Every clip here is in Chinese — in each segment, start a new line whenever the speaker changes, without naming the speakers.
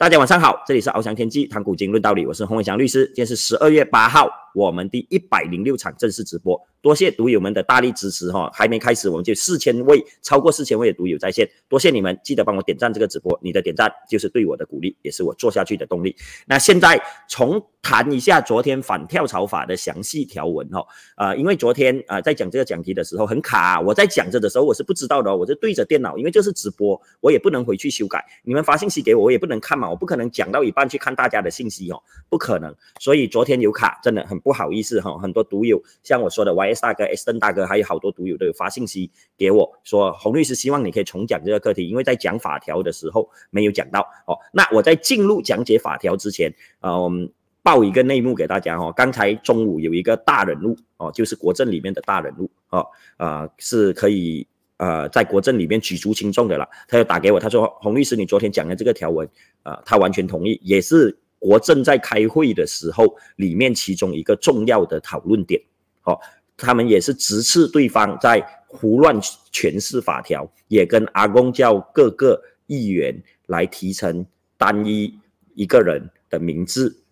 大家晚上好，这里是翱翔天际谈古今论道理，我是洪伟翔律师。今天是十二月八号，我们第一百零六场正式直播，多谢读友们的大力支持哈！还没开始，我们就四千位，超过四千位的读友在线，多谢你们，记得帮我点赞这个直播，你的点赞就是对我的鼓励，也是我做下去的动力。那现在重谈一下昨天反跳槽法的详细条文哈，啊，因为昨天啊在讲这个讲题的时候很卡，我在讲着的时候我是不知道的，我就对着电脑，因为这是直播，我也不能回去修改，你们发信息给我，我也不能看嘛。我不可能讲到一半去看大家的信息哦，不可能。所以昨天有卡，真的很不好意思哈。很多读友像我说的 Y S 大哥、S 邓大哥，还有好多读友都有发信息给我说，洪律师希望你可以重讲这个课题，因为在讲法条的时候没有讲到哦。那我在进入讲解法条之前，呃，我们报一个内幕给大家哦。刚才中午有一个大人物哦，就是国政里面的大人物哦，啊，是可以。呃，在国政里面举足轻重的了，他又打给我，他说：“洪律师，你昨天讲的这个条文，啊，他完全同意，也是国政在开会的时候里面其中一个重要的讨论点。哦，他们也是直斥对方在胡乱诠释法条，也跟阿公叫各个议员来提成单一一个人的名字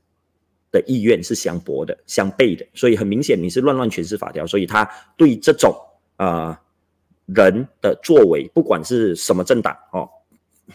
的意愿是相驳的、相悖的，所以很明显你是乱乱诠释法条，所以他对这种啊。”人的作为，不管是什么政党哦，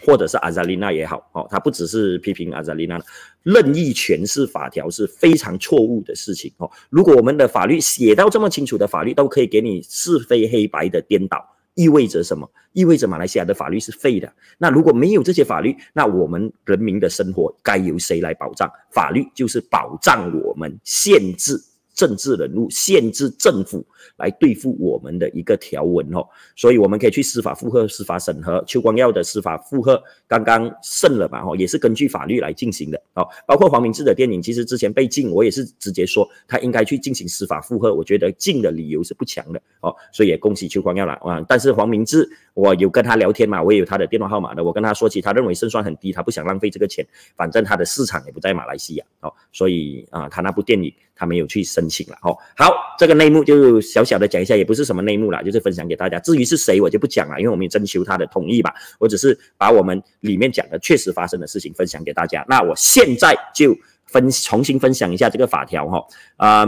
或者是阿扎丽娜也好哦，他不只是批评阿扎丽娜，任意诠释法条是非常错误的事情哦。如果我们的法律写到这么清楚的法律都可以给你是非黑白的颠倒，意味着什么？意味着马来西亚的法律是废的。那如果没有这些法律，那我们人民的生活该由谁来保障？法律就是保障我们，限制。政治人物限制政府来对付我们的一个条文哦，所以我们可以去司法复核、司法审核。邱光耀的司法复核刚刚胜了嘛？哦，也是根据法律来进行的哦。包括黄明志的电影，其实之前被禁，我也是直接说他应该去进行司法复核。我觉得禁的理由是不强的哦，所以也恭喜邱光耀了啊。但是黄明志，我有跟他聊天嘛，我也有他的电话号码的。我跟他说起，他认为胜算很低，他不想浪费这个钱，反正他的市场也不在马来西亚哦，所以啊，他那部电影他没有去申请了哦。好，这个内幕就小小的讲一下，也不是什么内幕啦，就是分享给大家。至于是谁，我就不讲了，因为我们征求他的同意吧。我只是把我们里面讲的确实发生的事情分享给大家。那我现在就分重新分享一下这个法条哈。啊，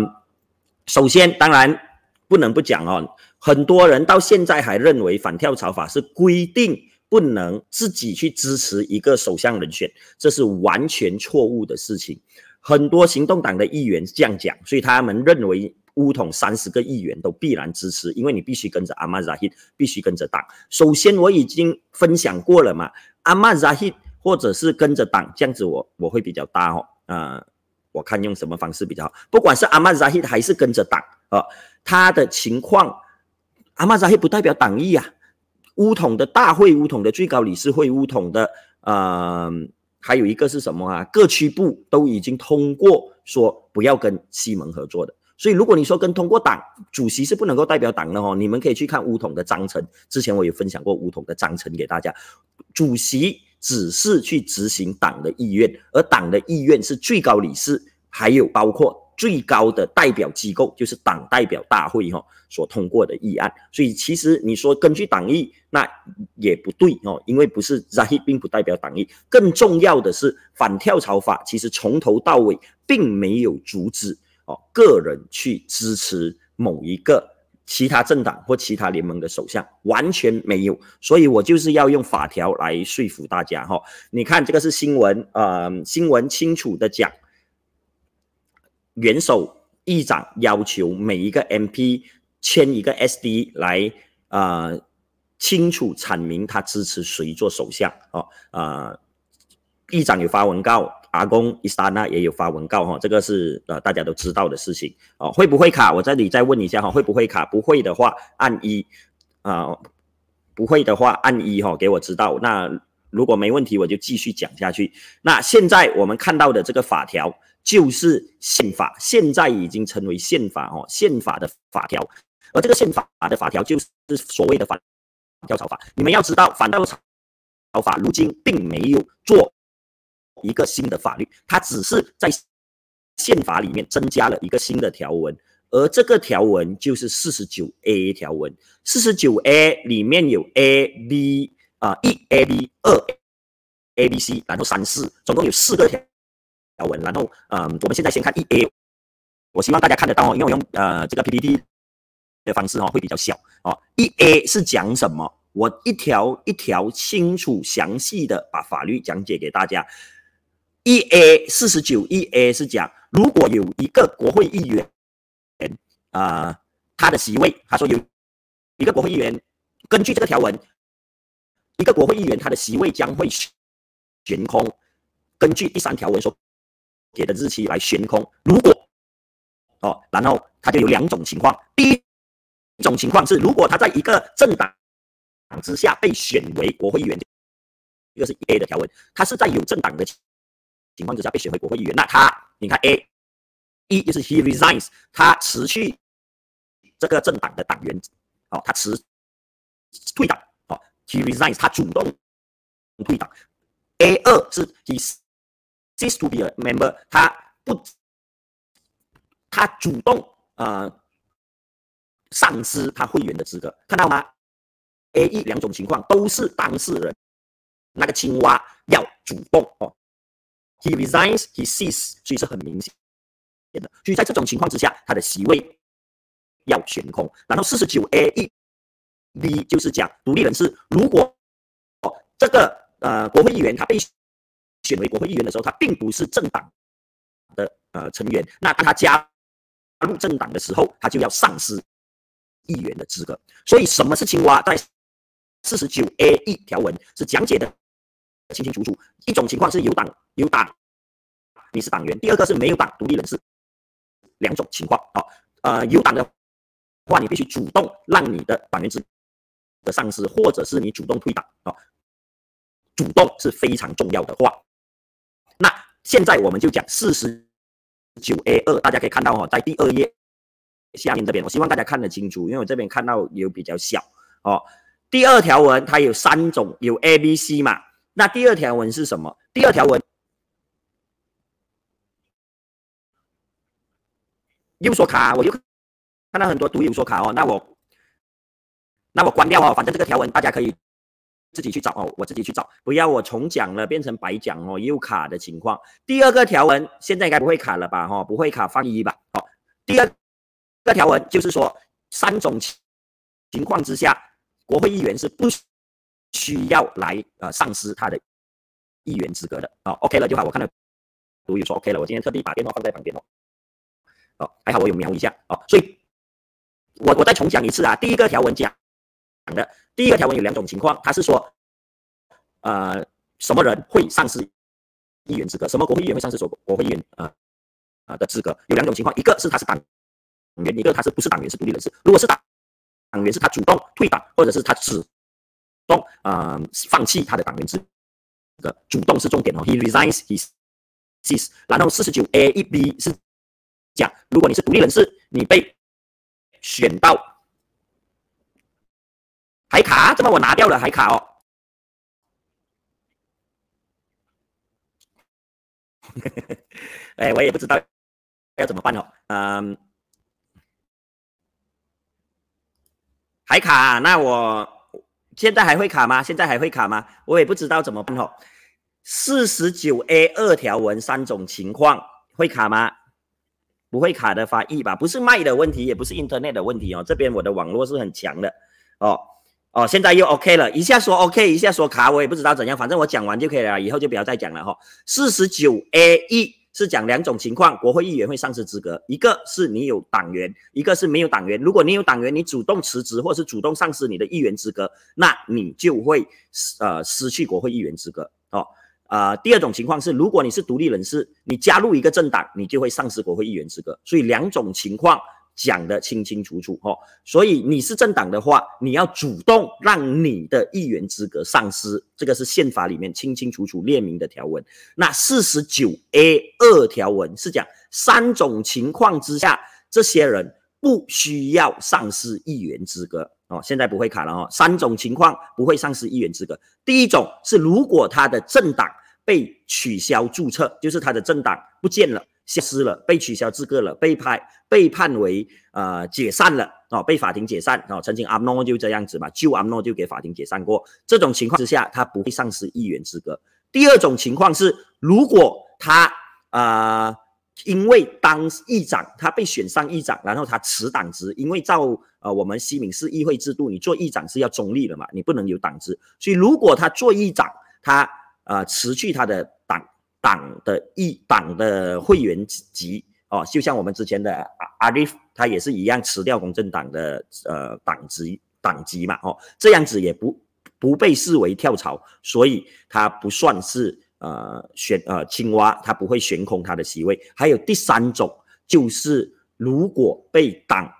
首先当然不能不讲哦，很多人到现在还认为反跳槽法是规定不能自己去支持一个首相人选，这是完全错误的事情。很多行动党的议员这样讲，所以他们认为乌统三十个议员都必然支持，因为你必须跟着阿曼扎希，必须跟着党。首先我已经分享过了嘛，阿曼扎希或者是跟着党，这样子我我会比较大哦。啊，我看用什么方式比较好。不管是阿曼扎希还是跟着党啊，他的情况，阿曼扎希不代表党意啊。乌统的大会，乌统的最高理事会，乌统的呃。还有一个是什么啊？各区部都已经通过说不要跟西蒙合作的，所以如果你说跟通过党主席是不能够代表党的哦，你们可以去看乌统的章程，之前我有分享过乌统的章程给大家，主席只是去执行党的意愿，而党的意愿是最高理事，还有包括。最高的代表机构就是党代表大会哈所通过的议案，所以其实你说根据党意那也不对哦，因为不是 Zahid 并不代表党意。更重要的是反跳槽法其实从头到尾并没有阻止哦个人去支持某一个其他政党或其他联盟的首相，完全没有。所以我就是要用法条来说服大家哈。你看这个是新闻，呃，新闻清楚的讲。元首议长要求每一个 MP 签一个 SD 来，呃，清楚阐明他支持谁做首相哦。呃，议长有发文告，阿公伊莎娜也有发文告哈，这个是呃大家都知道的事情哦。会不会卡？我这里再问一下哈，会不会卡？不会的话按一啊，不会的话按一哈，给我知道。那如果没问题，我就继续讲下去。那现在我们看到的这个法条。就是宪法，现在已经成为宪法哦，宪法的法条，而这个宪法的法条就是所谓的反调查法。你们要知道，反调查法如今并没有做一个新的法律，它只是在宪法里面增加了一个新的条文，而这个条文就是四十九 A 条文。四十九 A 里面有 A、B 啊，一 A、B 二。A、B、C，然后三四，总共有四个条条文。然后，嗯，我们现在先看一 A，我希望大家看得到哦，因为我用呃这个 PPT 的方式哦会比较小哦。一 A 是讲什么？我一条一条清楚详细的把法律讲解给大家。一 A 四十九一 A 是讲，如果有一个国会议员，啊，他的席位，他说有一个国会议员，根据这个条文，一个国会议员他的席位将会悬空，根据第三条文说给的日期来悬空。如果哦，然后他就有两种情况，第一种情况是，如果他在一个政党。之下被选为国会议员，这个是 A 的条文，他是在有政党的情况之下被选为国会议员。那他，你看 A 一就是 he resigns，他辞去这个政党的党员，哦，他辞退党，哦，he resigns，他主动退党。A 二是 he cease to be a member，他不，他主动呃丧失他会员的资格，看到吗？A、E 两种情况都是当事人，那个青蛙要主动哦。He resigns, he ceases，所以是很明显的。所以在这种情况之下，他的席位要悬空。然后四十九 A、E、B 就是讲独立人士，如果哦这个呃国会议员他被选为国会议员的时候，他并不是政党的呃成员，那当他加入政党的时候，他就要丧失议员的资格。所以什么是青蛙？在四十九 A 一条文是讲解的清清楚楚。一种情况是有党有党，你是党员；第二个是没有党，独立人士。两种情况啊，呃，有党的话，你必须主动让你的党员资的丧失，或者是你主动退党啊。主动是非常重要的话。那现在我们就讲四十九 A 二，大家可以看到哈，在第二页下面这边，我希望大家看得清楚，因为我这边看到有比较小哦。第二条文它有三种，有 A、B、C 嘛？那第二条文是什么？第二条文右说卡，我又看到很多读右说卡哦。那我那我关掉哦，反正这个条文大家可以自己去找哦，我自己去找，不要我重讲了变成白讲哦，又卡的情况。第二个条文现在应该不会卡了吧？哈，不会卡，放一吧。好，第二个条文就是说三种情情况之下。国会议员是不需要来呃丧失他的议员资格的啊，OK 了就好。我看到读友说 OK 了，我今天特地把电话放在旁边哦。哦，还好我有瞄一下哦，所以我我再重讲一次啊。第一个条文讲的，第一个条文有两种情况，他是说呃什么人会丧失议员资格，什么国会议员会丧失所国会议员啊啊的资格？有两种情况，一个是他是党员，一个他是不是党员是独立人士。如果是党党员是他主动退党，或者是他主动啊放弃他的党员资格，主动是重点哦。He resigns, he ceases。然后四十九 A 一 B 是讲，如果你是独立人士，你被选到还卡，这么我拿掉了还卡哦。哎，我也不知道要怎么办哦，嗯。还卡？那我现在还会卡吗？现在还会卡吗？我也不知道怎么办哦。四十九 A 二条文三种情况会卡吗？不会卡的发 E 吧？不是麦的问题，也不是 Internet 的问题哦。这边我的网络是很强的哦哦，现在又 OK 了，一下说 OK，一下说卡，我也不知道怎样，反正我讲完就可以了，以后就不要再讲了哈。四十九 A 一。是讲两种情况，国会议员会丧失资格，一个是你有党员，一个是没有党员。如果你有党员，你主动辞职或是主动丧失你的议员资格，那你就会呃失去国会议员资格哦。啊，第二种情况是，如果你是独立人士，你加入一个政党，你就会丧失国会议员资格。所以两种情况。讲得清清楚楚哦，所以你是政党的话，你要主动让你的议员资格丧失，这个是宪法里面清清楚楚列明的条文。那四十九 A 二条文是讲三种情况之下，这些人不需要丧失议员资格哦。现在不会卡了哦，三种情况不会丧失议员资格。第一种是如果他的政党被取消注册，就是他的政党不见了。消失了，被取消资格了，被判被判为呃解散了哦，被法庭解散哦。曾经阿诺就这样子嘛，旧阿诺就给法庭解散过。这种情况之下，他不会丧失议员资格。第二种情况是，如果他呃因为当议长他被选上议长，然后他辞党职，因为照呃我们西敏市议会制度，你做议长是要中立的嘛，你不能有党职。所以如果他做议长，他呃辞去他的党党的议党的会员籍哦，就像我们之前的阿阿里，他也是一样辞掉公正党的呃党籍党籍嘛哦，这样子也不不被视为跳槽，所以他不算是。呃，选呃青蛙，他不会悬空他的席位。还有第三种，就是如果被党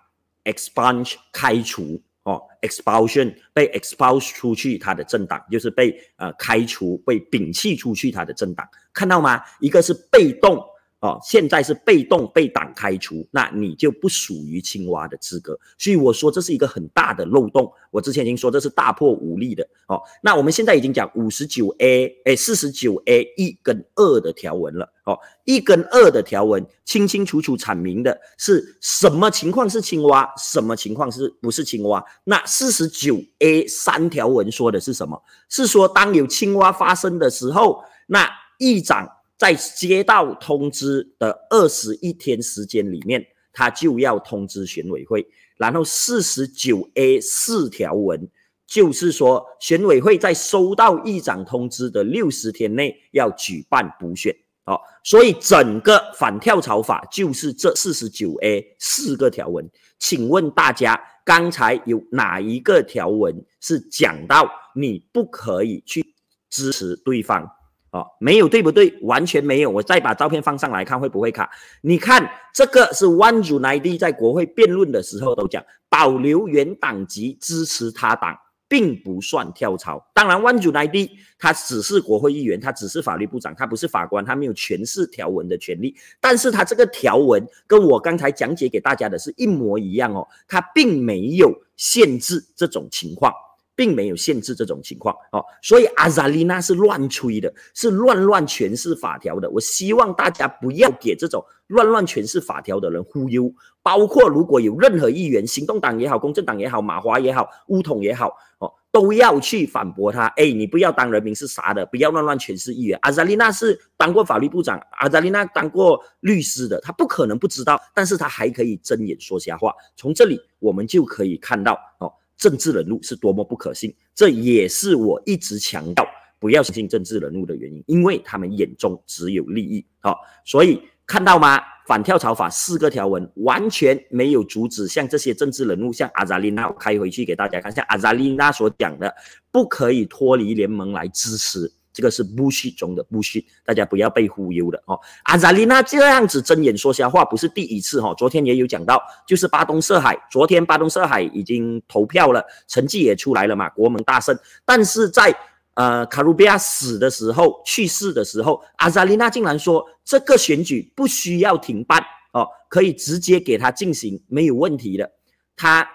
expunge 开除哦，expulsion 被 expulse 出去，他的政党就是被呃开除、被摒弃出去，他的政党看到吗？一个是被动。哦，现在是被动被党开除，那你就不属于青蛙的资格。所以我说这是一个很大的漏洞。我之前已经说这是大破武力的。哦，那我们现在已经讲五十九 A，哎，四十九 A 一跟二的条文了。哦，一跟二的条文清清楚楚阐明的是什么情况是青蛙，什么情况是不是青蛙？那四十九 A 三条文说的是什么？是说当有青蛙发生的时候，那议长。在接到通知的二十一天时间里面，他就要通知选委会。然后四十九 A 四条文就是说，选委会在收到议长通知的六十天内要举办补选。好，所以整个反跳槽法就是这四十九 A 四个条文。请问大家，刚才有哪一个条文是讲到你不可以去支持对方？哦，没有对不对？完全没有。我再把照片放上来看会不会卡？你看这个是 One United 在国会辩论的时候都讲，保留原党籍支持他党，并不算跳槽。当然，One United 他只是国会议员，他只是法律部长，他不是法官，他没有诠释条文的权利。但是他这个条文跟我刚才讲解给大家的是一模一样哦，他并没有限制这种情况。并没有限制这种情况哦，所以阿扎丽娜是乱吹的，是乱乱诠释法条的。我希望大家不要给这种乱乱诠释法条的人忽悠。包括如果有任何议员，行动党也好，公正党也好，马华也好，乌统也好，哦，都要去反驳他。哎，你不要当人民是啥的，不要乱乱诠释议员。阿扎丽娜是当过法律部长，阿扎丽娜当过律师的，他不可能不知道，但是他还可以睁眼说瞎话。从这里我们就可以看到哦。政治人物是多么不可信，这也是我一直强调不要相信政治人物的原因，因为他们眼中只有利益。好，所以看到吗？反跳槽法四个条文完全没有阻止像这些政治人物，像阿扎丽娜，开回去给大家看，像阿扎丽娜所讲的，不可以脱离联盟来支持。这个是不虚中的不虚，大家不要被忽悠了哦。阿扎丽娜这样子睁眼说瞎话不是第一次哈，昨天也有讲到，就是巴东色海，昨天巴东色海已经投票了，成绩也出来了嘛，国盟大胜。但是在呃卡鲁比亚死的时候，去世的时候，阿扎丽娜竟然说这个选举不需要停办哦，可以直接给他进行，没有问题的。他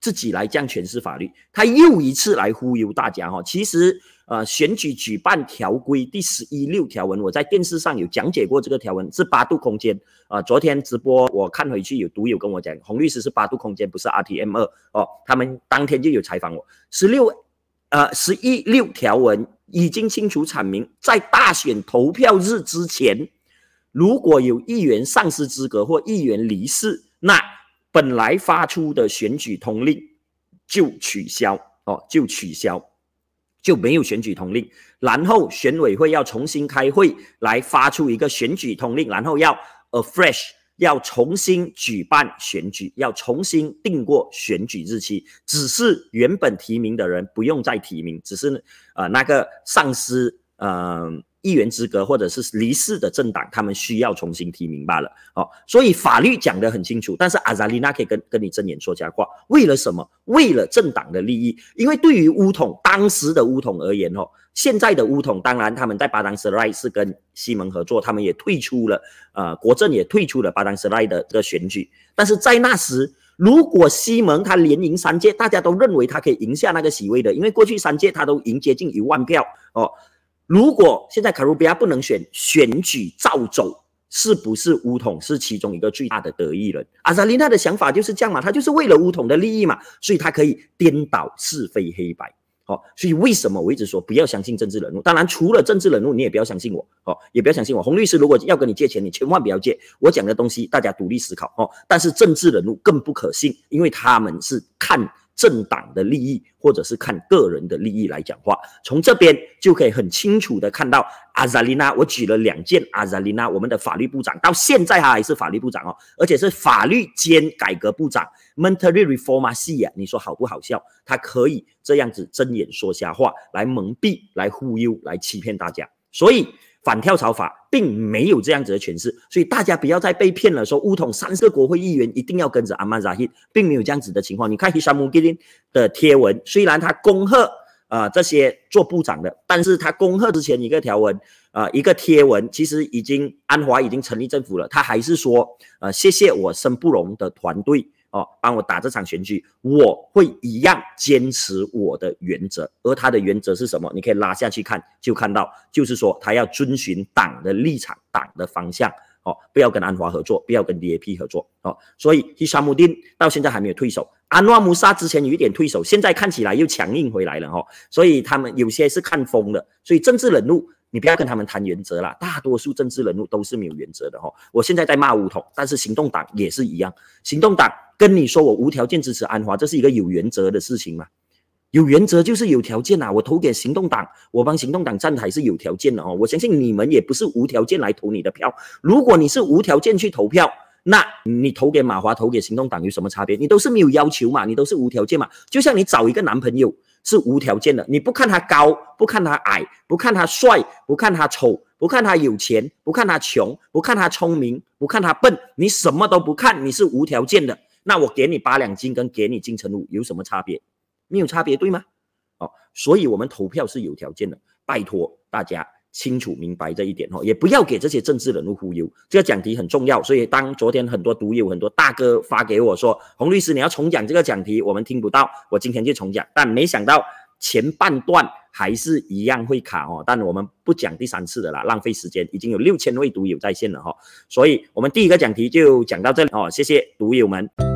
自己来这样诠释法律，他又一次来忽悠大家哈，其实。呃，选举举办条规第十一六条文，我在电视上有讲解过这个条文，是八度空间。啊，昨天直播我看回去有读友跟我讲，洪律师是八度空间，不是 RTM 二哦。他们当天就有采访我，十六呃十一六条文已经清楚阐明，在大选投票日之前，如果有议员丧失资格或议员离世，那本来发出的选举通令就取消哦，就取消。就没有选举通令，然后选委会要重新开会来发出一个选举通令，然后要 a fresh 要重新举办选举，要重新定过选举日期。只是原本提名的人不用再提名，只是呃那个丧失呃。议员资格或者是离世的政党，他们需要重新提名罢了。哦，所以法律讲得很清楚，但是阿扎丽娜可以跟跟你睁眼说瞎话，为了什么？为了政党的利益。因为对于乌统当时的乌统而言，哦，现在的乌统当然他们在巴当斯赖是跟西蒙合作，他们也退出了，呃，国政也退出了巴当斯赖的这个选举。但是在那时，如果西蒙他连赢三届，大家都认为他可以赢下那个席位的，因为过去三届他都赢接近一万票，哦。如果现在卡鲁比亚不能选，选举照走，是不是乌统是其中一个最大的得益人？阿扎琳娜的想法就是这样嘛，他就是为了乌统的利益嘛，所以他可以颠倒是非黑白。哦，所以为什么我一直说不要相信政治人物？当然，除了政治人物，你也不要相信我哦，也不要相信我。洪律师如果要跟你借钱，你千万不要借。我讲的东西大家独立思考哦。但是政治人物更不可信，因为他们是看。政党的利益，或者是看个人的利益来讲话，从这边就可以很清楚的看到阿扎丽娜。我举了两件，阿扎丽娜，我们的法律部长到现在他还是法律部长哦，而且是法律兼改革部长 m o n t e r y Reforma 系啊，你说好不好笑？他可以这样子睁眼说瞎话，来蒙蔽、来忽悠、来欺骗大家，所以。反跳槽法并没有这样子的诠释，所以大家不要再被骗了。说乌统三个国会议员一定要跟着阿曼扎希，并没有这样子的情况。你看希沙姆吉林的贴文，虽然他恭贺啊这些做部长的，但是他恭贺之前一个条文啊一个贴文，其实已经安华已经成立政府了，他还是说呃谢谢我申不容的团队。哦，帮我打这场选举，我会一样坚持我的原则。而他的原则是什么？你可以拉下去看，就看到，就是说他要遵循党的立场、党的方向。哦，不要跟安华合作，不要跟 DAP 合作。哦，所以希沙姆丁到现在还没有退守，安华姆沙之前有一点退守，现在看起来又强硬回来了。哈，所以他们有些是看风的。所以政治人物。你不要跟他们谈原则啦，大多数政治人物都是没有原则的哈。我现在在骂吴统，但是行动党也是一样。行动党跟你说我无条件支持安华，这是一个有原则的事情嘛？有原则就是有条件呐。我投给行动党，我帮行动党站台是有条件的哦。我相信你们也不是无条件来投你的票。如果你是无条件去投票，那你投给马华，投给行动党有什么差别？你都是没有要求嘛，你都是无条件嘛。就像你找一个男朋友。是无条件的，你不看他高，不看他矮，不看他帅，不看他丑，不看他有钱，不看他穷，不看他聪明，不看他笨，你什么都不看，你是无条件的。那我给你八两金跟给你金城武有什么差别？没有差别，对吗？哦，所以我们投票是有条件的，拜托大家。清楚明白这一点哦，也不要给这些政治人物忽悠。这个讲题很重要，所以当昨天很多读友、很多大哥发给我说：“洪律师，你要重讲这个讲题，我们听不到。”我今天就重讲，但没想到前半段还是一样会卡哦。但我们不讲第三次的啦，浪费时间。已经有六千位读友在线了哈，所以我们第一个讲题就讲到这里哦，谢谢读友们。